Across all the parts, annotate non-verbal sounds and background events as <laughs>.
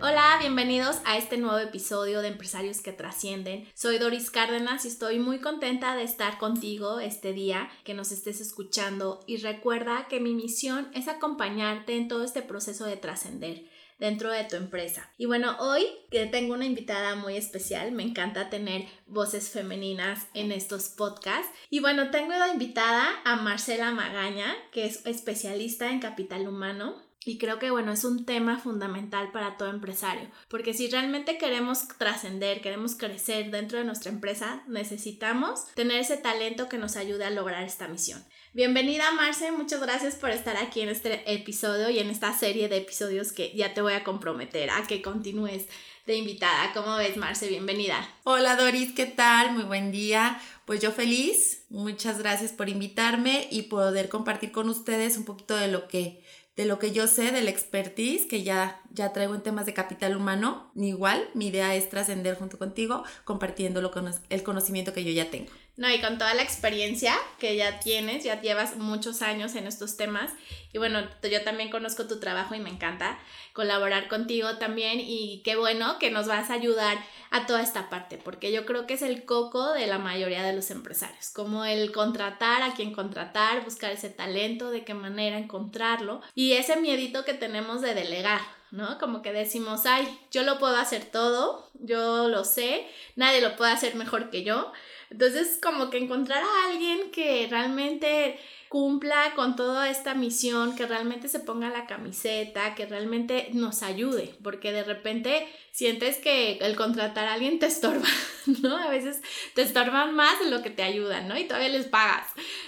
Hola, bienvenidos a este nuevo episodio de Empresarios que Trascienden. Soy Doris Cárdenas y estoy muy contenta de estar contigo este día, que nos estés escuchando y recuerda que mi misión es acompañarte en todo este proceso de trascender dentro de tu empresa. Y bueno, hoy que tengo una invitada muy especial, me encanta tener voces femeninas en estos podcasts. Y bueno, tengo de invitada a Marcela Magaña, que es especialista en capital humano y creo que, bueno, es un tema fundamental para todo empresario, porque si realmente queremos trascender, queremos crecer dentro de nuestra empresa, necesitamos tener ese talento que nos ayude a lograr esta misión. Bienvenida Marce, muchas gracias por estar aquí en este episodio y en esta serie de episodios que ya te voy a comprometer a que continúes de invitada. ¿Cómo ves Marce? Bienvenida. Hola Doris, ¿qué tal? Muy buen día. Pues yo feliz, muchas gracias por invitarme y poder compartir con ustedes un poquito de lo que de lo que yo sé, del expertise que ya, ya traigo en temas de capital humano. Igual, mi idea es trascender junto contigo, compartiendo lo, el conocimiento que yo ya tengo. No, y con toda la experiencia que ya tienes, ya llevas muchos años en estos temas. Y bueno, yo también conozco tu trabajo y me encanta colaborar contigo también. Y qué bueno que nos vas a ayudar a toda esta parte, porque yo creo que es el coco de la mayoría de los empresarios, como el contratar a quien contratar, buscar ese talento, de qué manera encontrarlo y ese miedito que tenemos de delegar, ¿no? Como que decimos, ay, yo lo puedo hacer todo, yo lo sé, nadie lo puede hacer mejor que yo. Entonces, como que encontrar a alguien que realmente cumpla con toda esta misión, que realmente se ponga la camiseta, que realmente nos ayude, porque de repente sientes que el contratar a alguien te estorba, <laughs> ¿no? A veces te estorban más de lo que te ayudan, ¿no? Y todavía les pagas.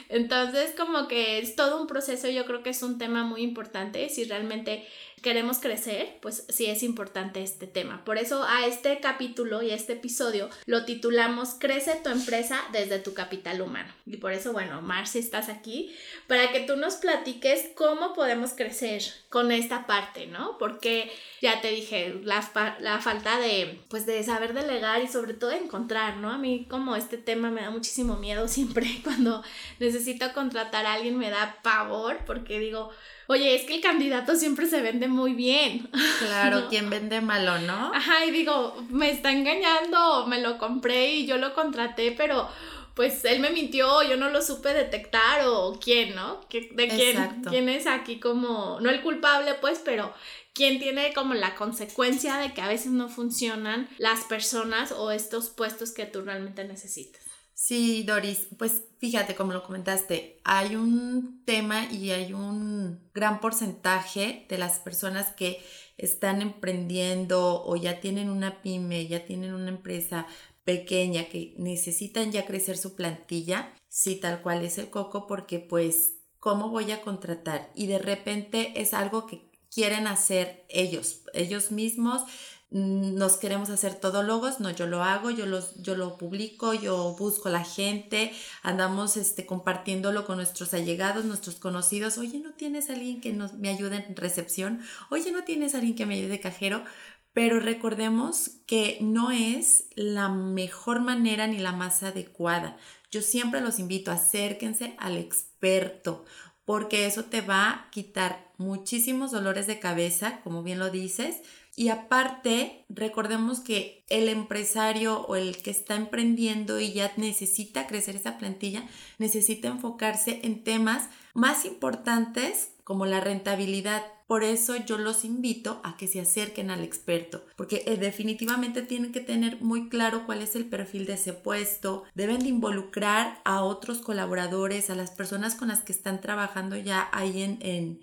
Entonces, como que es todo un proceso, yo creo que es un tema muy importante, si realmente queremos crecer, pues sí es importante este tema. Por eso a este capítulo y a este episodio lo titulamos Crece tu empresa desde tu capital humano. Y por eso, bueno, Marci, estás aquí para que tú nos platiques cómo podemos crecer con esta parte, ¿no? Porque ya te dije, la, la falta de, pues, de saber delegar y sobre todo encontrar, ¿no? A mí como este tema me da muchísimo miedo <laughs> siempre cuando necesito contratar a alguien, me da pavor porque digo, oye, es que el candidato siempre se vende muy bien. <laughs> Claro, quien vende malo, ¿no? Ajá, y digo, me está engañando, me lo compré y yo lo contraté, pero pues él me mintió, yo no lo supe detectar o quién, ¿no? ¿De quién? ¿Quién es aquí como, no el culpable, pues, pero quién tiene como la consecuencia de que a veces no funcionan las personas o estos puestos que tú realmente necesitas? Sí, Doris, pues fíjate, como lo comentaste, hay un tema y hay un gran porcentaje de las personas que están emprendiendo o ya tienen una pyme, ya tienen una empresa pequeña que necesitan ya crecer su plantilla, sí, tal cual es el coco, porque pues, ¿cómo voy a contratar? Y de repente es algo que quieren hacer ellos, ellos mismos, nos queremos hacer todólogos, no, yo lo hago, yo, los, yo lo publico, yo busco a la gente, andamos este, compartiéndolo con nuestros allegados, nuestros conocidos, oye, ¿no tienes alguien que nos, me ayude en recepción? Oye, ¿no tienes alguien que me ayude de cajero? Pero recordemos que no es la mejor manera ni la más adecuada. Yo siempre los invito, acérquense al experto, porque eso te va a quitar muchísimos dolores de cabeza, como bien lo dices, y aparte, recordemos que el empresario o el que está emprendiendo y ya necesita crecer esa plantilla, necesita enfocarse en temas más importantes como la rentabilidad. Por eso yo los invito a que se acerquen al experto, porque eh, definitivamente tienen que tener muy claro cuál es el perfil de ese puesto, deben de involucrar a otros colaboradores, a las personas con las que están trabajando ya ahí en, en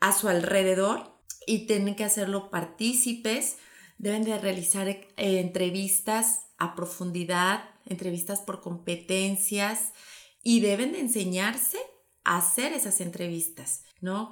a su alrededor y tienen que hacerlo partícipes, deben de realizar eh, entrevistas a profundidad, entrevistas por competencias y deben de enseñarse a hacer esas entrevistas. ¿no?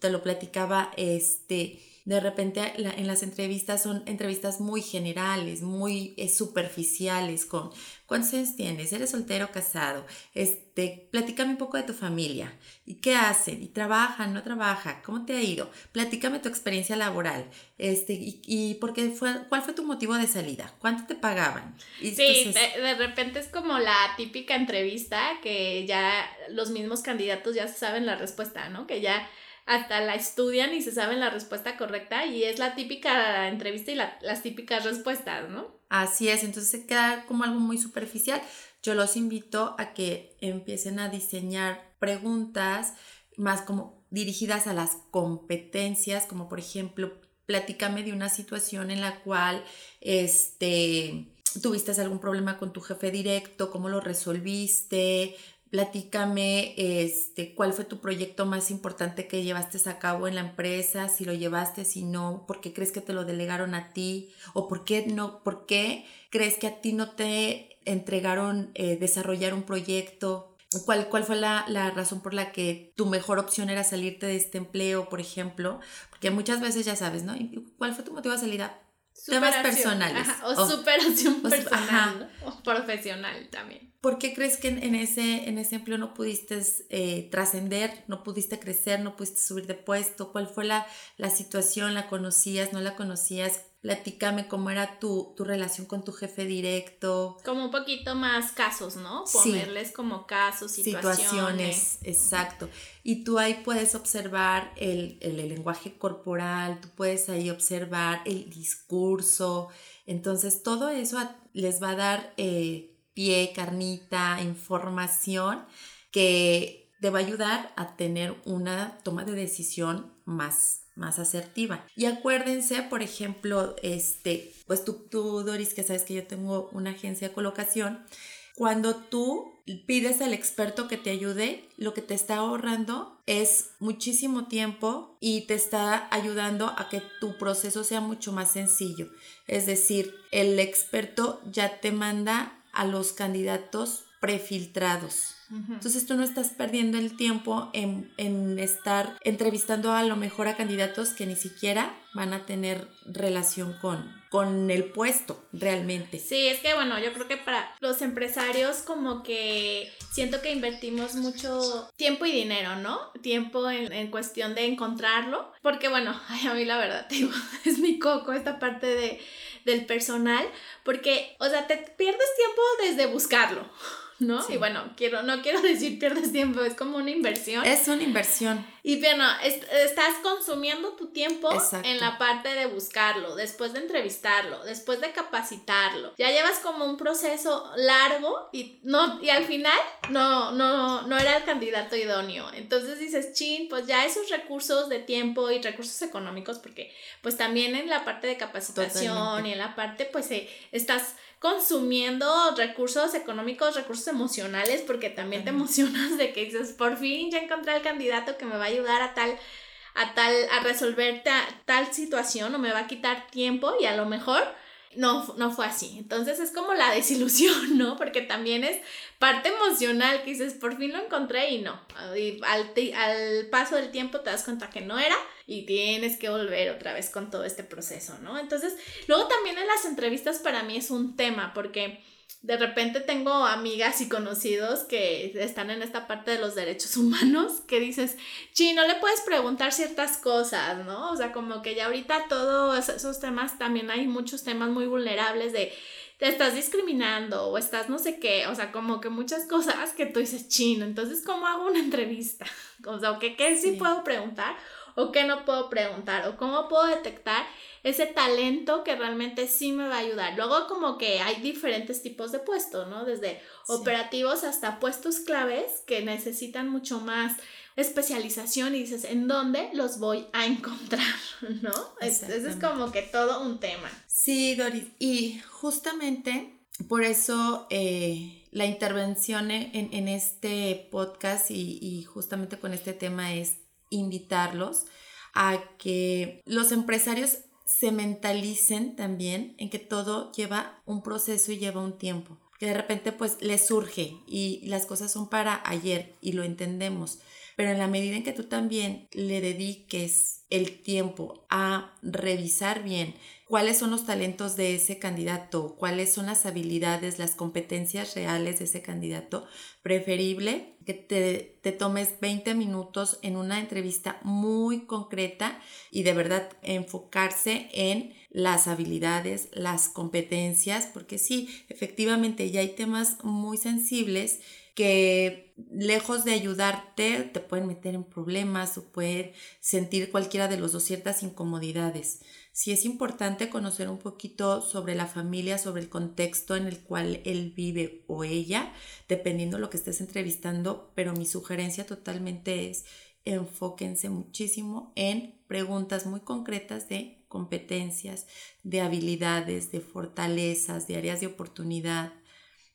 te lo platicaba, este, de repente en las entrevistas son entrevistas muy generales, muy eh, superficiales, con cuántos años tienes, eres soltero o casado, este, platícame un poco de tu familia, y qué hacen, y trabajan, no trabaja, cómo te ha ido, platícame tu experiencia laboral, este, y, y porque fue, cuál fue tu motivo de salida, cuánto te pagaban. sí, de, de repente es como la típica entrevista que ya los mismos candidatos ya saben la respuesta, ¿no? Que ya hasta la estudian y se saben la respuesta correcta y es la típica entrevista y las típicas respuestas, ¿no? Así es, entonces queda como algo muy superficial. Yo los invito a que empiecen a diseñar preguntas más como dirigidas a las competencias, como por ejemplo, platícame de una situación en la cual este tuviste algún problema con tu jefe directo, cómo lo resolviste, Platícame este, cuál fue tu proyecto más importante que llevaste a cabo en la empresa, si lo llevaste, si no, por qué crees que te lo delegaron a ti o por qué no, por qué crees que a ti no te entregaron eh, desarrollar un proyecto. ¿Cuál, ¿Cuál fue la, la, razón por la que tu mejor opción era salirte de este empleo, por ejemplo? Porque muchas veces ya sabes, ¿no? ¿Cuál fue tu motivo de salida? Temas personales. o, superación personal o profesional también. ¿Por qué crees que en, ese, en ese empleo no pudiste eh, trascender, no pudiste crecer, no pudiste subir de puesto? ¿Cuál fue la, la situación? ¿La conocías? ¿No la conocías? Platícame cómo era tu, tu, relación con tu jefe directo. Como un poquito más casos, ¿no? Ponerles como casos, situaciones. Situaciones, exacto. Y tú ahí puedes observar el, el, lenguaje corporal, tú puedes ahí observar el discurso. Entonces, todo eso les va a dar... Eh, pie, carnita, información que te va a ayudar a tener una toma de decisión más, más asertiva. Y acuérdense, por ejemplo, este, pues tú, tú, Doris, que sabes que yo tengo una agencia de colocación, cuando tú pides al experto que te ayude, lo que te está ahorrando es muchísimo tiempo y te está ayudando a que tu proceso sea mucho más sencillo. Es decir, el experto ya te manda a los candidatos prefiltrados. Entonces tú no estás perdiendo el tiempo en, en, estar entrevistando a lo mejor a candidatos que ni siquiera van a tener relación con, con el puesto realmente. Sí, es que bueno, yo creo que para los empresarios como que siento que invertimos mucho tiempo y dinero, ¿no? Tiempo en, en cuestión de encontrarlo, porque bueno, <laughs> ay, a mí la verdad, <laughs> digo, es mi coco esta parte de del personal, porque, o sea, te pierdes tiempo desde buscarlo. ¿No? Y bueno, quiero, no quiero <laughs> decir pierdes tiempo, es como una inversión. Es una inversión. Y bueno, estás consumiendo tu tiempo en la parte de buscarlo, después de entrevistarlo, después de capacitarlo. Ya llevas como un proceso largo y no, y al final no, no, no era el candidato idóneo. Entonces dices, chin, pues ya esos recursos de tiempo y recursos económicos, porque pues también en la parte de capacitación y en la parte, pues eh, estás consumiendo recursos económicos, recursos emocionales, porque también te emocionas de que dices, por fin ya encontré el candidato que me va a ayudar a tal, a tal, a resolver tal situación o me va a quitar tiempo y a lo mejor no, no fue así. Entonces es como la desilusión, <laughs> ¿no? Porque también es parte emocional que dices, por fin lo encontré y no. Y al, al paso del tiempo te das cuenta que no era y tienes que volver otra vez con todo este proceso, ¿no? Entonces, luego también en las entrevistas para mí es un tema porque de repente tengo amigas y conocidos que están en esta parte de los derechos <laughs> humanos que dices, chi, no le puedes preguntar ciertas cosas, ¿no? O sea, como que ya ahorita todos esos temas, también hay muchos temas muy vulnerables de te estás discriminando o estás no sé qué, o sea, como que muchas cosas que tú dices, chino, entonces, ¿cómo hago una entrevista? <laughs> O sea, ¿qué, qué sí puedo preguntar? O qué no puedo preguntar o cómo puedo detectar ese talento que realmente sí me va a ayudar. Luego como que hay diferentes tipos de puestos, ¿no? Desde operativos hasta puestos claves que necesitan mucho más especialización y dices, ¿en dónde los voy a encontrar? <laughs> ¿No? Ese es como que todo un tema. Sí, Doris. Y justamente por eso eh, la intervención en, este podcast y, y justamente con este tema es invitarlos a que los empresarios se mentalicen también en que todo lleva un proceso y lleva un tiempo. Que de repente pues les surge y las cosas son para ayer y lo entendemos. pero en la medida en que tú también le dediques el tiempo a revisar bien cuáles son los talentos de ese candidato, cuáles son las habilidades, las competencias reales de ese candidato, preferible que te, te, tomes 20 minutos en una entrevista muy concreta y de verdad enfocarse en las habilidades, las competencias, porque sí, efectivamente ya hay temas muy sensibles que lejos de ayudarte te pueden meter en problemas o pueden sentir cualquiera de los dos ciertas incomodidades. Sí es importante conocer un poquito sobre la familia, sobre el contexto en el cual él vive o ella, dependiendo de lo que estés entrevistando, pero mi sugerencia totalmente es enfóquense muchísimo en preguntas muy concretas de competencias, de habilidades, de fortalezas, de áreas de oportunidad,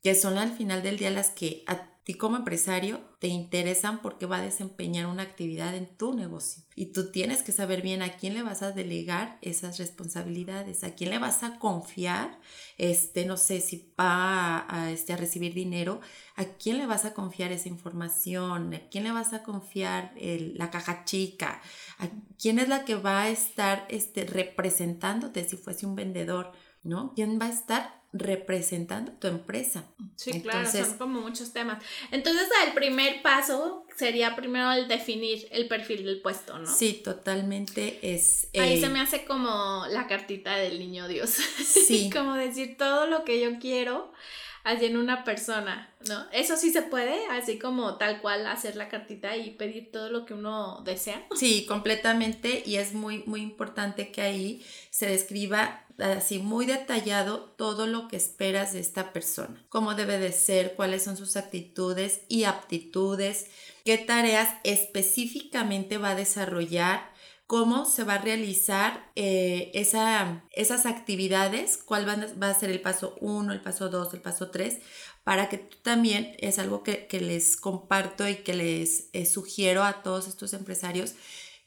que son al final del día las que a ti como empresario te interesan porque va a desempeñar una actividad en tu negocio. Y tú tienes que saber bien a quién le vas a delegar esas responsabilidades, a quién le vas a confiar, este, no sé si va a, este, a recibir dinero, a quién le vas a confiar esa información, a quién le vas a confiar la caja chica, a quién es la que va a estar este, representándote si fuese un vendedor, ¿no? ¿Quién va a estar representando tu empresa. Sí, claro, son como muchos temas. Entonces, el primer paso sería primero el definir el perfil del puesto, ¿no? Sí, totalmente es... Ahí se eh, me hace como la cartita del niño Dios. <laughs> Sí. como decir todo lo que yo quiero así en una persona, ¿no? Eso sí se puede, así como tal cual hacer la cartita y pedir todo lo que uno desea. Sí, completamente y es muy muy importante que ahí se describa así muy detallado todo lo que esperas de esta persona, cómo debe de ser, cuáles son sus actitudes y aptitudes, qué tareas específicamente va a desarrollar cómo se va a realizar eh, esa, esas actividades, cuál va, a ser el paso 1, el paso 2, el paso 3, para que también, es algo que, les comparto y que les eh, sugiero a todos estos empresarios,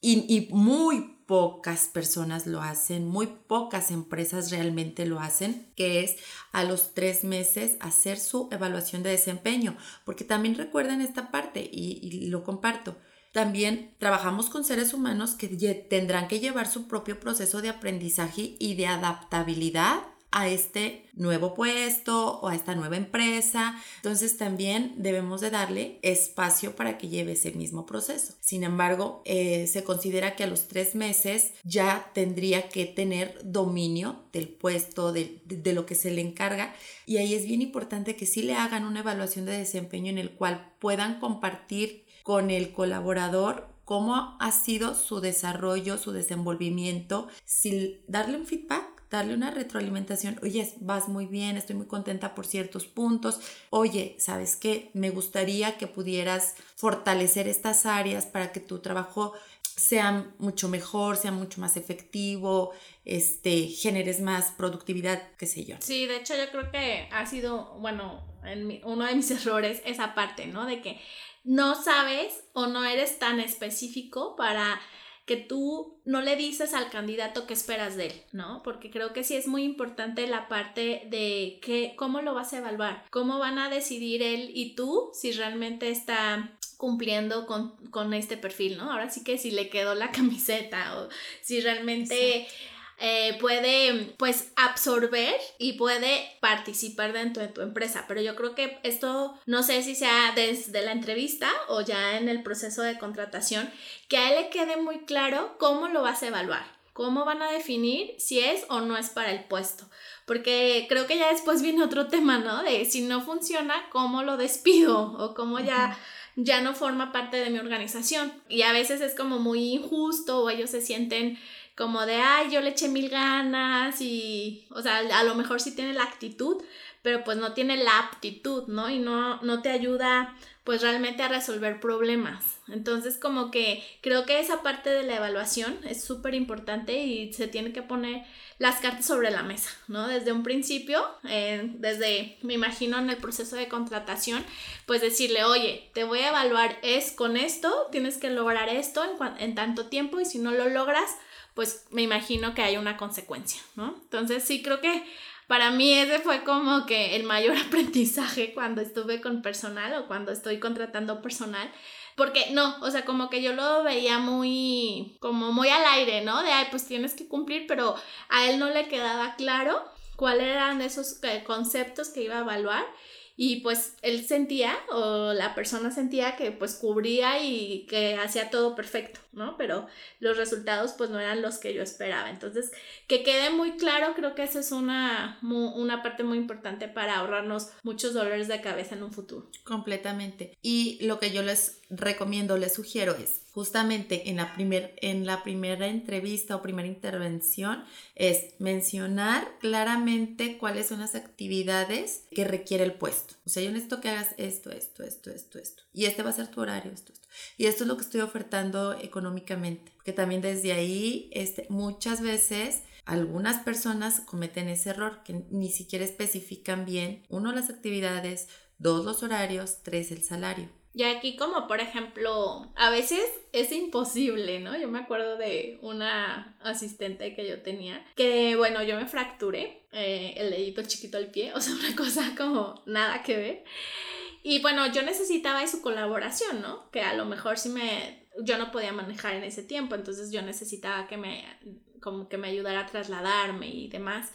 y, y muy pocas personas lo hacen, muy pocas empresas realmente lo hacen, que es a los tres meses hacer su evaluación de desempeño, porque también recuerden esta parte y lo comparto. También trabajamos con seres humanos que tendrán que llevar su propio proceso de aprendizaje y de adaptabilidad a este nuevo puesto o a esta nueva empresa. Entonces también debemos de darle espacio para que lleve ese mismo proceso. Sin embargo, eh, se considera que a los tres meses ya tendría que tener dominio del puesto, de, de lo que se le encarga. Y ahí es bien importante que sí le hagan una evaluación de desempeño en el cual puedan compartir con el colaborador cómo ha sido su desarrollo, su desenvolvimiento, sin darle un feedback, darle una retroalimentación. Oye, vas muy bien, estoy muy contenta por ciertos puntos. Oye, ¿sabes qué? Me gustaría que pudieras fortalecer estas áreas para que tu trabajo sea mucho mejor, sea mucho más efectivo, este, generes más productividad, qué sé yo. Sí, de hecho yo creo que ha sido, bueno, en uno de mis <laughs> errores esa parte, ¿no? De que no sabes o no eres tan específico para que tú no le dices al candidato qué esperas de él, ¿no? Porque creo que sí es muy importante la parte de que, cómo lo vas a evaluar, cómo van a decidir él y tú si realmente está cumpliendo con, este perfil, ¿no? Ahora sí que si le quedó la <laughs> camiseta o si realmente... Eh, puede pues absorber y puede participar dentro de tu empresa. Pero yo creo que esto no sé si sea desde la entrevista o ya en el proceso de contratación, que a él le quede muy claro cómo lo vas a evaluar. ¿Cómo van a definir si es o no es para el puesto? Porque creo que ya después viene otro tema, ¿no? De si no funciona, ¿cómo lo despido? O cómo ya, ya no forma parte de mi organización. Y a veces es como muy injusto o ellos se sienten como de, ay, yo le eché mil ganas y, o sea, a lo mejor sí tiene la actitud, pero pues no tiene la aptitud, ¿no? Y no, no te ayuda pues realmente a resolver problemas. Entonces como que creo que esa parte de la evaluación es súper importante y se tiene que poner las cartas sobre la mesa, ¿no? Desde un principio, desde, me imagino en el proceso de contratación, pues decirle, oye, te voy a evaluar es con esto, tienes que lograr esto en, en tanto tiempo y si no lo logras, pues me imagino que hay una consecuencia, ¿no? Entonces sí creo que para mí ese fue como que el mayor <laughs> aprendizaje cuando estuve con personal o cuando estoy contratando personal, porque no, o sea, como que yo lo veía muy, como muy al aire, ¿no? De, ay, pues tienes que cumplir, pero a él no le quedaba claro cuáles eran esos eh, conceptos que iba a evaluar y pues él sentía o la persona sentía que pues cubría y que hacía todo perfecto, ¿no? Pero los resultados pues no eran los que yo esperaba. Entonces, que quede muy claro, creo que esa es una, una parte muy importante para ahorrarnos muchos dolores de cabeza en un futuro. Completamente. Y lo que yo les recomiendo, les sugiero es justamente en la, primer, en la primera entrevista o primera intervención es mencionar claramente cuáles son las actividades que requiere el puesto. O sea, yo necesito que hagas esto, esto, esto, esto, esto. Y este va a ser tu horario, esto, esto. Y esto es lo que estoy ofertando económicamente. Que también desde ahí, este, muchas veces algunas personas cometen ese error que ni siquiera especifican bien, uno, las actividades, dos, los horarios, tres, el salario. Y aquí como por ejemplo, a veces es imposible, ¿no? Yo me acuerdo de una asistente que yo tenía, que bueno, yo me fracturé eh, el dedito chiquito al pie, <laughs> o sea, una cosa como nada que ver. Y bueno, yo necesitaba de su colaboración, ¿no? Que a lo mejor sí me, yo no podía manejar en ese tiempo, entonces yo necesitaba que me, como que me ayudara a trasladarme y demás.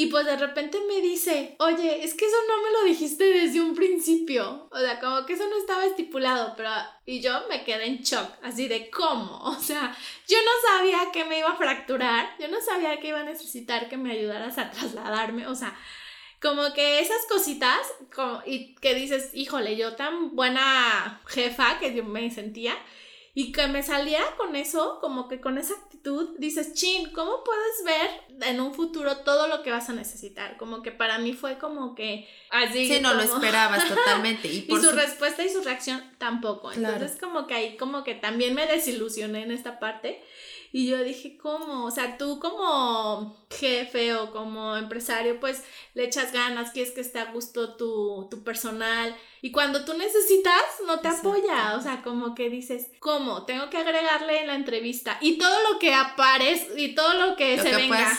Y pues de repente me dice, oye, es que eso no me lo dijiste desde un principio. O sea, como que eso no estaba estipulado, pero... Y yo me quedé en shock, así de cómo. <laughs> O sea, yo no sabía que me iba a fracturar, yo no sabía que iba a necesitar que me ayudaras a trasladarme. O sea, como que esas cositas, como, y que dices, híjole, yo tan buena jefa que yo me sentía, y que me saliera con eso, como que con esa actitud, dices, chin, ¿cómo puedes ver en un futuro todo lo que vas a necesitar? Como que para mí fue como que así. Sí, no lo esperabas <laughs> totalmente. Y, su, respuesta y su reacción tampoco. Entonces, como que ahí, como que también me desilusioné en esta parte. Y yo dije, ¿cómo? O sea, tú como jefe o como empresario, pues le echas ganas, quieres que esté a gusto tu, tu personal. Y cuando tú necesitas, no te apoya. O sea, como que dices, ¿cómo? Tengo que agregarle en la entrevista. Y todo lo que aparece y todo lo que se venga. <laughs>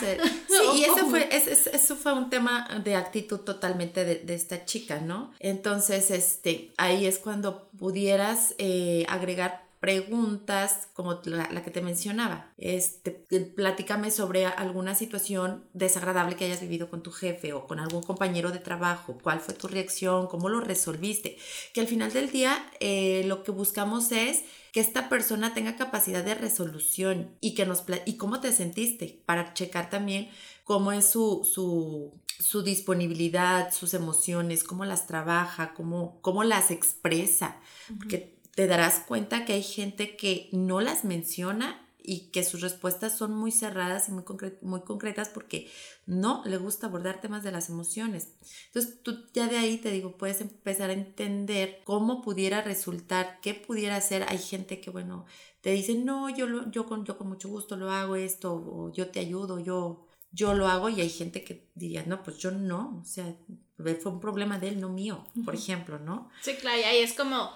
Sí, y eso fue, eso fue un tema de actitud totalmente de, de, esta chica, ¿no? Entonces, este, ahí es cuando pudieras eh, agregar preguntas como la, que te mencionaba. Este, platícame sobre alguna situación desagradable que hayas vivido con tu jefe o con algún compañero de trabajo. ¿Cuál fue tu reacción? ¿Cómo lo resolviste? Que al final del día eh, lo que buscamos es que esta persona tenga capacidad de resolución y que nos y cómo te sentiste para checar también cómo es su, su, su disponibilidad, sus emociones, cómo las trabaja, cómo, cómo las expresa. Porque te darás cuenta que hay gente que no las menciona y que sus respuestas son muy cerradas y muy, muy concretas porque no le gusta abordar temas de las emociones. Entonces tú ya de ahí te digo, puedes empezar a entender cómo pudiera resultar, qué pudiera hacer. Hay gente que, bueno, te dice, no, yo, lo, yo, con, yo con mucho gusto lo hago esto, o yo te ayudo, yo, yo lo hago, y hay gente que diría, no, pues yo no, o sea, fue un problema de él, no mío, por ejemplo, ¿no? Sí, claro, y ahí es como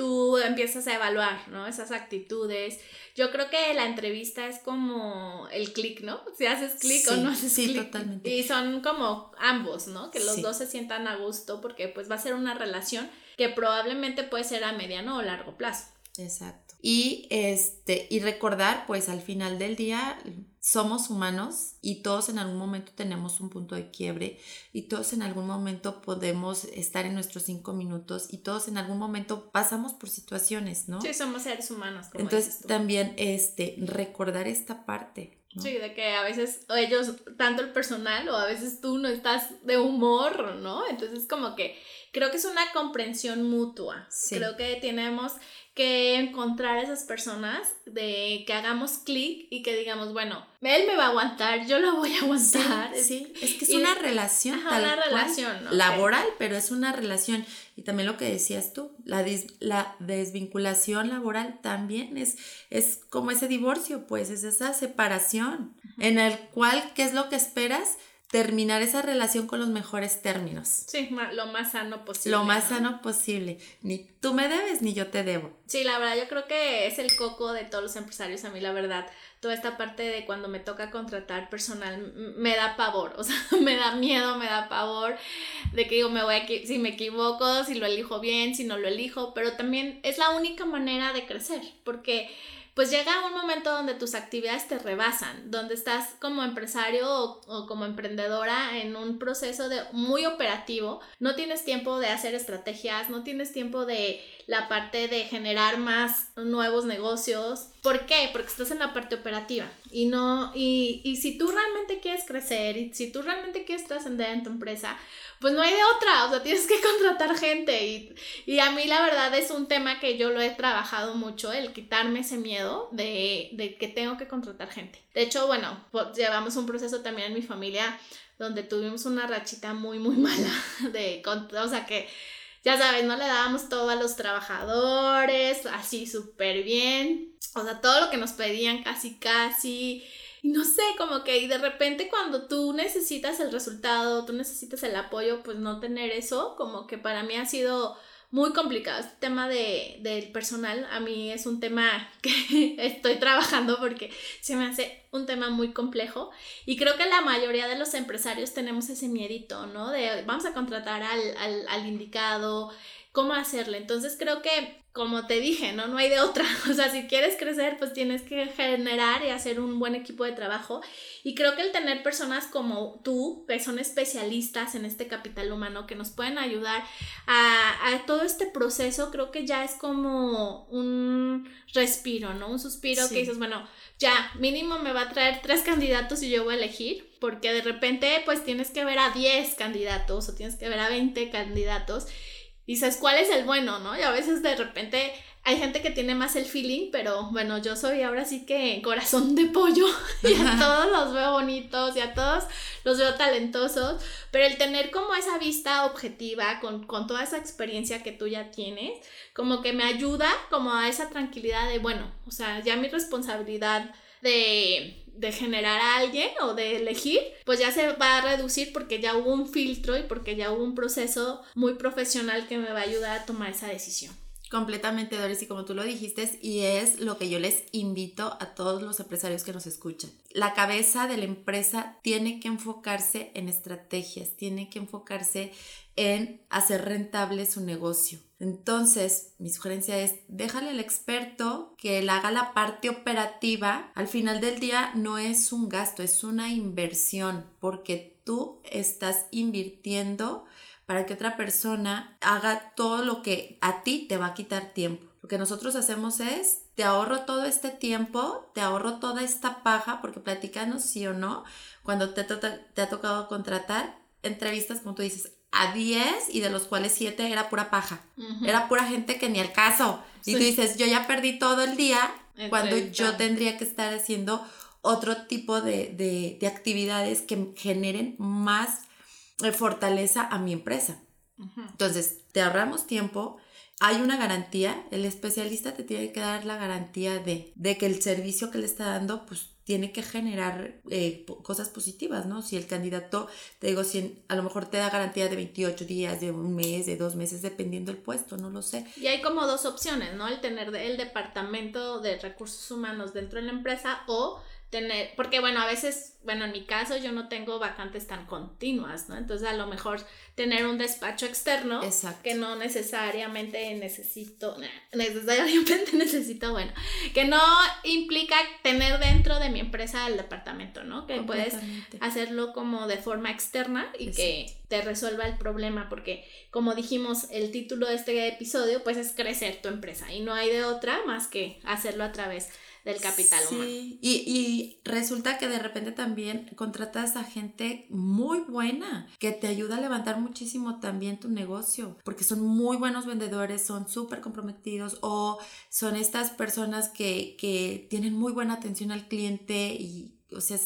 tú empiezas a evaluar, ¿no? Esas actitudes. Yo creo que la entrevista es como el clic, ¿no? Si haces clic o no haces clic. Sí, totalmente. Y son como ambos, ¿no? Que los dos se sientan a gusto porque pues va a ser una relación que probablemente puede ser a mediano o largo plazo. Exacto. Y este y recordar pues al final del día somos humanos y todos en algún momento tenemos un punto de quiebre y todos en algún momento podemos estar en nuestros cinco minutos y todos en algún momento pasamos por situaciones, ¿no? Sí, somos seres humanos. Como Entonces también este, recordar esta parte. Sí, de que a veces ellos, tanto el personal o a veces tú no estás de humor, ¿no? Entonces como que creo que es una comprensión mutua. Creo que tenemos que encontrar esas personas, de que hagamos clic y que digamos, bueno, él me va a aguantar, yo lo voy a aguantar. Sí, es que es una relación. una relación, ¿no? Laboral, pero es una relación. Y también lo que decías tú, la, la desvinculación laboral también es, es como ese divorcio, pues es esa separación en el cual, ¿qué es lo que esperas? Terminar esa relación con los mejores términos. Sí, lo más sano posible. Lo más sano posible. Ni tú me debes ni yo te debo. Sí, la verdad, yo creo que es el coco de todos los empresarios. A mí, la verdad, toda esta parte de cuando me toca contratar personal me da pavor. <laughs> O sea, me da miedo, me da pavor de que digo, me voy a, si me equivoco, si lo elijo bien, si no lo elijo. Pero también es la única manera de crecer, porque pues llega un momento donde tus actividades te rebasan, donde estás como empresario o, como emprendedora en un proceso de muy operativo, no tienes tiempo de hacer estrategias, no tienes tiempo de la parte de generar más nuevos negocios. ¿Por qué? Porque estás en la parte operativa y no, y, y si tú realmente quieres crecer y si tú realmente quieres trascender en tu empresa, pues no hay de otra, o sea, tienes que <laughs> contratar gente y, y, a mí la verdad es un tema que yo lo he trabajado mucho, el quitarme ese miedo de, de que tengo que contratar gente. De hecho, bueno, pues, llevamos un proceso también en mi familia donde tuvimos una rachita muy, muy <laughs> mala de, o sea, que ya sabes, no le dábamos todo a los trabajadores, así súper bien, o sea, todo lo que nos pedían casi, casi. No sé, como que y de repente cuando tú necesitas el resultado, tú necesitas el apoyo, pues no tener eso, como que para mí ha sido muy complicado. Este tema de, del personal a mí es un tema <laughs> que estoy trabajando porque se me hace un tema muy complejo y creo que la mayoría de los empresarios tenemos ese miedito, ¿no? De vamos a contratar al, al, al indicado, cómo hacerle. Entonces creo que como te dije, ¿no? No hay de otra. <laughs> O sea, si quieres crecer, pues tienes que generar y hacer un buen equipo de trabajo. Y creo que el tener personas como tú, que son especialistas en este capital humano, que nos pueden ayudar a, a todo este proceso, creo que ya es como un respiro, ¿no? Un suspiro que dices, bueno, ya, mínimo me va a traer tres candidatos y yo voy a elegir, porque de repente, pues tienes que ver a 10 candidatos o tienes que ver a 20 candidatos dices, ¿cuál es el bueno, no? Y a veces de repente hay gente que tiene más el feeling, pero bueno, yo soy ahora sí que corazón de pollo <laughs> y a todos los veo bonitos y a todos los veo talentosos, pero el tener como esa vista objetiva con, con toda esa experiencia que tú ya tienes, como que me ayuda como a esa tranquilidad de, bueno, o sea, ya mi responsabilidad de, de generar a alguien o de elegir, pues ya se va a reducir porque ya hubo un filtro y porque ya hubo un proceso muy profesional que me va a ayudar a tomar esa decisión. Completamente, Doris, y como tú lo dijiste, y es lo que yo les invito a todos los empresarios que nos escuchan. La cabeza de la empresa tiene que enfocarse en estrategias, tiene que enfocarse en hacer rentable su negocio. Entonces, mi sugerencia es, déjale al experto que él haga la parte operativa. Al final del día no es un gasto, es una inversión, porque tú estás invirtiendo para que otra persona haga todo lo que a ti te va a quitar tiempo. Lo que nosotros hacemos es, te ahorro todo este tiempo, te ahorro toda esta paja, porque platicanos sí o no, cuando te, te ha tocado contratar entrevistas, como tú dices, a 10 y de los cuales 7 era pura paja. Era pura gente que ni al caso. Y tú dices, yo ya perdí todo el día cuando yo tendría que estar haciendo otro tipo de, actividades que generen más eh, fortaleza a mi empresa. Entonces, te ahorramos tiempo, hay una garantía, el especialista te tiene que dar la garantía de, de que el servicio que le está dando, pues tiene que generar eh, cosas positivas, ¿no? Si el candidato, te digo, si a lo mejor te da garantía de 28 días, de un mes, de dos meses, dependiendo del puesto, no lo sé. Y hay como dos opciones, ¿no? El tener el departamento de recursos humanos dentro de la empresa o tener, porque bueno, a veces, bueno, en mi caso yo no tengo vacantes tan continuas, ¿no? Entonces a lo mejor tener un despacho externo que no necesariamente necesito, necesariamente <laughs> necesito, bueno, que no implica tener dentro de mi empresa el departamento, ¿no? Que puedes hacerlo como de forma externa y que te resuelva el problema, porque como dijimos, el título de este episodio pues es crecer tu empresa y no hay de otra más que hacerlo a través del capital humano. Y, y resulta que de repente también contratas a gente muy buena que te ayuda a levantar muchísimo también tu negocio, porque son muy buenos vendedores, son súper comprometidos o son estas personas que, que, tienen muy buena atención al cliente y, o sea,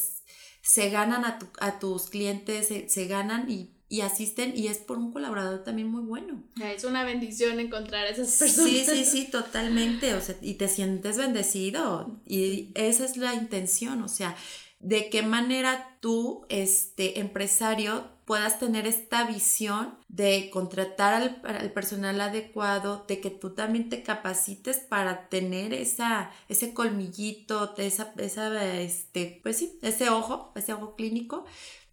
se ganan a, a tus clientes, se, se ganan y y asisten y es por un colaborador también muy bueno. Es una bendición encontrar a esas personas. Sí, sí, sí, <laughs> totalmente, o sea, y te sientes bendecido y esa es la intención, o sea, de qué manera tú, este empresario, puedas tener esta visión de contratar al, personal adecuado, de que tú también te capacites para tener esa, ese colmillito, esa, esa, este, pues sí, ese ojo, ese ojo clínico.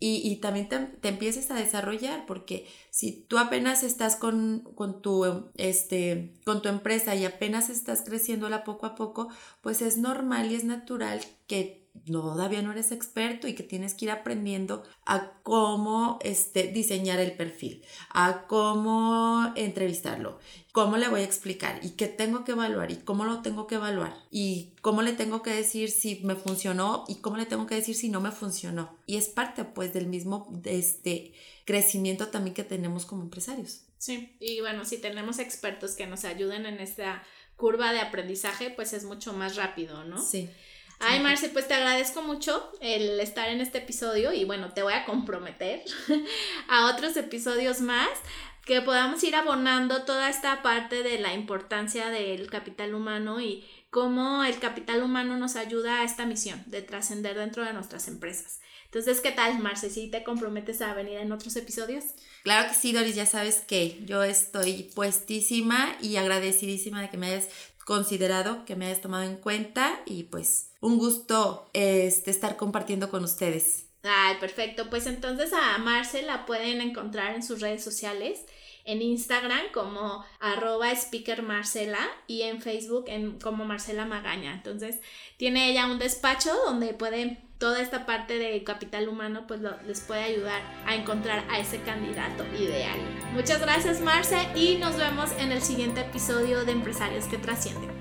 Y, también te, empieces a desarrollar, porque si tú apenas estás con, con, tu, este, con tu empresa y apenas estás creciéndola poco a poco, pues es normal y es natural que no, todavía no eres experto y que tienes que ir aprendiendo a cómo este, diseñar el perfil, a cómo entrevistarlo, cómo le voy a explicar y qué tengo que evaluar y cómo lo tengo que evaluar y cómo le tengo que decir si me funcionó y cómo le tengo que decir si no me funcionó. Y es parte pues del mismo este, crecimiento también que tenemos como empresarios. Sí, y bueno, si tenemos expertos que nos ayuden en esta curva de aprendizaje, pues es mucho más rápido, ¿no? Sí. Ay, Marce, pues te agradezco mucho el estar en este episodio y bueno, te voy a comprometer <laughs> a otros episodios más que podamos ir abonando toda esta parte de la importancia del capital humano y cómo el capital humano nos ayuda a esta misión de trascender dentro de nuestras empresas. Entonces, ¿qué tal, Marce? ¿Sí te comprometes a venir en otros episodios? Claro que sí, Doris, ya sabes que yo estoy puestísima y agradecidísima de que me hayas considerado, que me hayas tomado en cuenta y pues un gusto este, estar compartiendo con ustedes. Ay, perfecto. Pues entonces a Marce la pueden encontrar en sus redes sociales, en Instagram como arroba speaker Marcela y en Facebook en, como Marcela Magaña. Entonces tiene ella un despacho donde pueden toda esta parte de capital humano pues les puede ayudar a encontrar a ese candidato ideal. Muchas gracias Marce y nos vemos en el siguiente episodio de Empresarios que Trascienden.